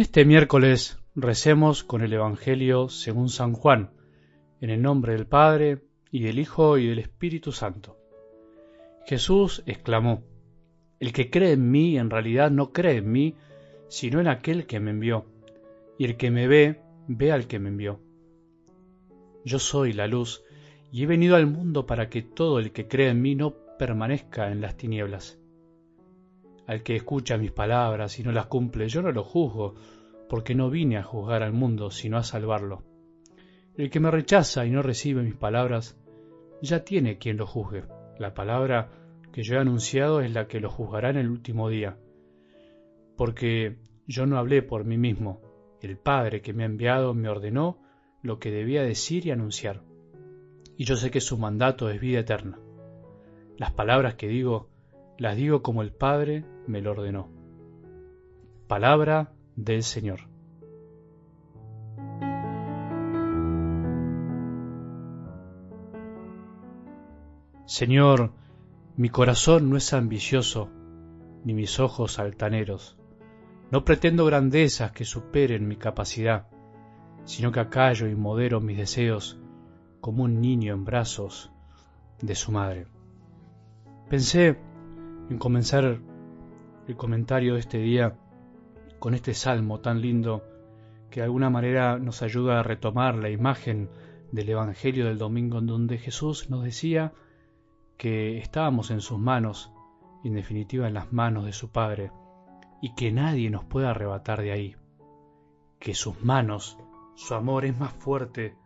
En este miércoles recemos con el Evangelio según San Juan, en el nombre del Padre, y del Hijo, y del Espíritu Santo. Jesús exclamó, El que cree en mí en realidad no cree en mí, sino en aquel que me envió, y el que me ve, ve al que me envió. Yo soy la luz, y he venido al mundo para que todo el que cree en mí no permanezca en las tinieblas. Al que escucha mis palabras y no las cumple, yo no lo juzgo, porque no vine a juzgar al mundo, sino a salvarlo. El que me rechaza y no recibe mis palabras, ya tiene quien lo juzgue. La palabra que yo he anunciado es la que lo juzgará en el último día. Porque yo no hablé por mí mismo, el Padre que me ha enviado me ordenó lo que debía decir y anunciar. Y yo sé que su mandato es vida eterna. Las palabras que digo, las digo como el Padre me lo ordenó. Palabra del Señor. Señor, mi corazón no es ambicioso, ni mis ojos altaneros. No pretendo grandezas que superen mi capacidad, sino que acallo y modero mis deseos como un niño en brazos de su madre. Pensé en comenzar el comentario de este día con este salmo tan lindo que de alguna manera nos ayuda a retomar la imagen del Evangelio del domingo en donde Jesús nos decía que estábamos en sus manos en definitiva en las manos de su Padre y que nadie nos puede arrebatar de ahí, que sus manos, su amor es más fuerte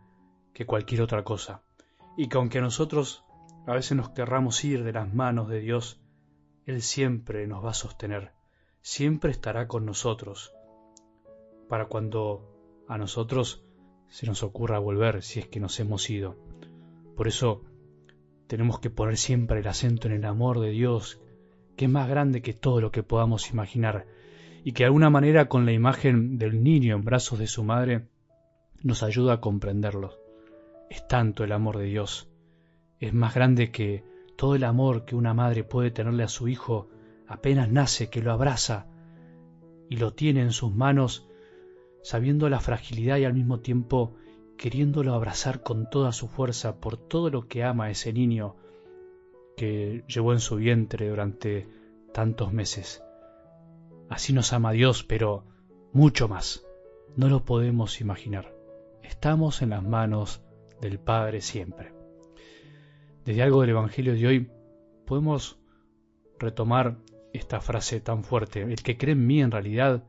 que cualquier otra cosa y que aunque nosotros a veces nos querramos ir de las manos de Dios, Él siempre nos va a sostener, siempre estará con nosotros, para cuando a nosotros se nos ocurra volver si es que nos hemos ido. Por eso tenemos que poner siempre el acento en el amor de Dios, que es más grande que todo lo que podamos imaginar, y que de alguna manera con la imagen del niño en brazos de su madre nos ayuda a comprenderlo. Es tanto el amor de Dios es más grande que todo el amor que una madre puede tenerle a su hijo apenas nace, que lo abraza y lo tiene en sus manos, sabiendo la fragilidad y al mismo tiempo queriéndolo abrazar con toda su fuerza por todo lo que ama a ese niño que llevó en su vientre durante tantos meses. Así nos ama Dios, pero mucho más. No lo podemos imaginar. Estamos en las manos del Padre siempre desde algo del Evangelio de hoy podemos retomar esta frase tan fuerte. El que cree en mí en realidad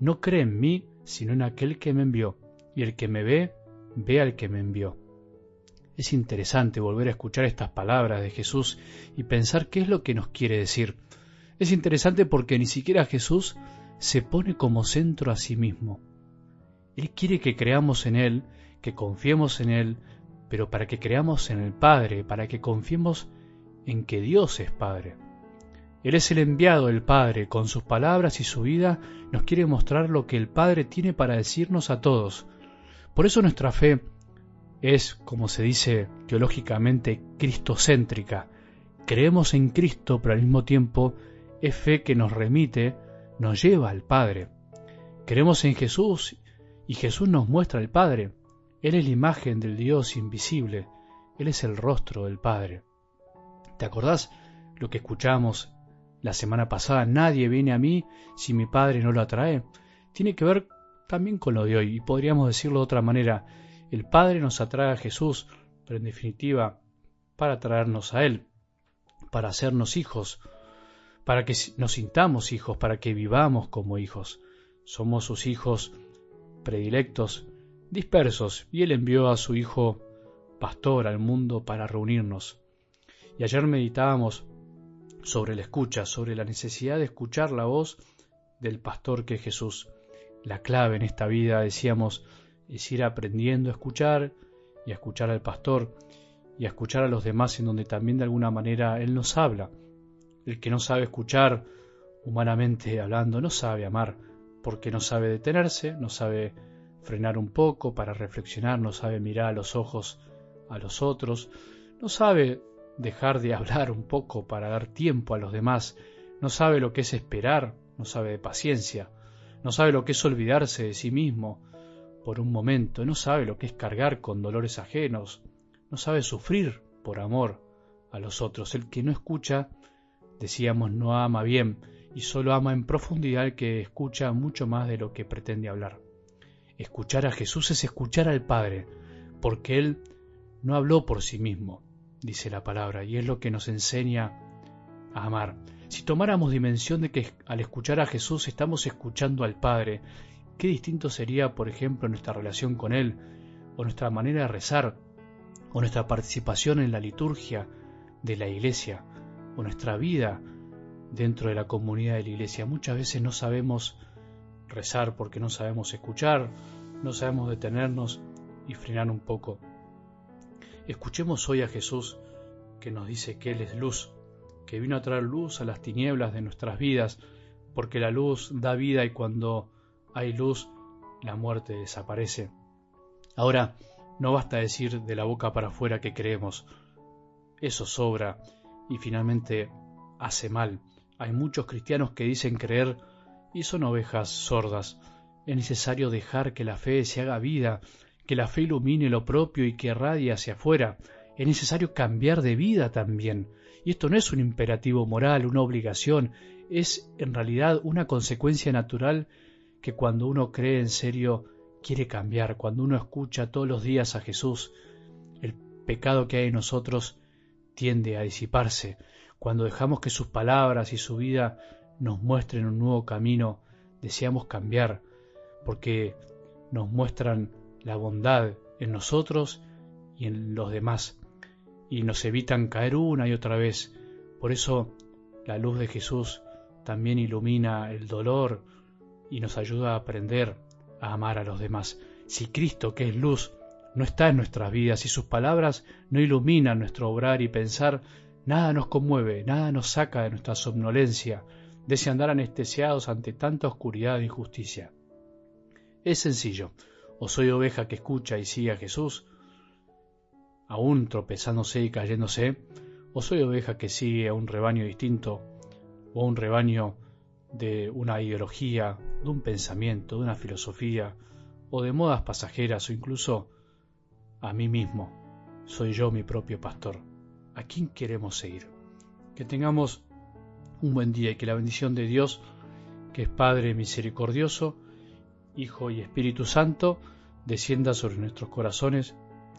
no cree en mí, sino en aquel que me envió. Y el que me ve, ve al que me envió. Es interesante volver a escuchar estas palabras de Jesús y pensar qué es lo que nos quiere decir. Es interesante porque ni siquiera Jesús se pone como centro a sí mismo. Él quiere que creamos en Él, que confiemos en Él, pero para que creamos en el Padre, para que confiemos en que Dios es Padre. Él es el enviado del Padre, con sus palabras y su vida nos quiere mostrar lo que el Padre tiene para decirnos a todos. Por eso nuestra fe es, como se dice teológicamente, cristocéntrica. Creemos en Cristo, pero al mismo tiempo es fe que nos remite, nos lleva al Padre. Creemos en Jesús y Jesús nos muestra al Padre. Él es la imagen del Dios invisible, Él es el rostro del Padre. ¿Te acordás lo que escuchamos la semana pasada? Nadie viene a mí si mi Padre no lo atrae. Tiene que ver también con lo de hoy, y podríamos decirlo de otra manera. El Padre nos atrae a Jesús, pero en definitiva, para traernos a Él, para hacernos hijos, para que nos sintamos hijos, para que vivamos como hijos. Somos sus hijos predilectos dispersos, y él envió a su hijo pastor al mundo para reunirnos. Y ayer meditábamos sobre la escucha, sobre la necesidad de escuchar la voz del pastor que es Jesús. La clave en esta vida, decíamos, es ir aprendiendo a escuchar y a escuchar al pastor y a escuchar a los demás en donde también de alguna manera Él nos habla. El que no sabe escuchar, humanamente hablando, no sabe amar, porque no sabe detenerse, no sabe frenar un poco para reflexionar, no sabe mirar a los ojos a los otros, no sabe dejar de hablar un poco para dar tiempo a los demás, no sabe lo que es esperar, no sabe de paciencia, no sabe lo que es olvidarse de sí mismo por un momento, no sabe lo que es cargar con dolores ajenos, no sabe sufrir por amor a los otros. El que no escucha, decíamos, no ama bien y solo ama en profundidad el que escucha mucho más de lo que pretende hablar. Escuchar a Jesús es escuchar al Padre, porque Él no habló por sí mismo, dice la palabra, y es lo que nos enseña amar. Si tomáramos dimensión de que al escuchar a Jesús estamos escuchando al Padre, qué distinto sería, por ejemplo, nuestra relación con Él, o nuestra manera de rezar, o nuestra participación en la liturgia de la iglesia, o nuestra vida dentro de la comunidad de la iglesia. Muchas veces no sabemos rezar porque no sabemos escuchar, no sabemos detenernos y frenar un poco. Escuchemos hoy a Jesús que nos dice que Él es luz, que vino a traer luz a las tinieblas de nuestras vidas, porque la luz da vida y cuando hay luz, la muerte desaparece. Ahora, no basta decir de la boca para afuera que creemos. Eso sobra y finalmente hace mal. Hay muchos cristianos que dicen creer y son ovejas sordas. Es necesario dejar que la fe se haga vida, que la fe ilumine lo propio y que radie hacia afuera. Es necesario cambiar de vida también. Y esto no es un imperativo moral, una obligación, es en realidad una consecuencia natural que cuando uno cree en serio quiere cambiar, cuando uno escucha todos los días a Jesús, el pecado que hay en nosotros tiende a disiparse. Cuando dejamos que sus palabras y su vida nos muestren un nuevo camino, deseamos cambiar, porque nos muestran la bondad en nosotros y en los demás, y nos evitan caer una y otra vez. Por eso la luz de Jesús también ilumina el dolor y nos ayuda a aprender a amar a los demás. Si Cristo, que es luz, no está en nuestras vidas y sus palabras no iluminan nuestro obrar y pensar, nada nos conmueve, nada nos saca de nuestra somnolencia, de ese andar anestesiados ante tanta oscuridad e injusticia. Es sencillo, o soy oveja que escucha y sigue a Jesús, aún tropezándose y cayéndose, o soy oveja que sigue a un rebaño distinto, o a un rebaño de una ideología, de un pensamiento, de una filosofía, o de modas pasajeras, o incluso a mí mismo. Soy yo mi propio pastor. ¿A quién queremos seguir? Que tengamos un buen día y que la bendición de Dios, que es Padre misericordioso, Hijo y Espíritu Santo, descienda sobre nuestros corazones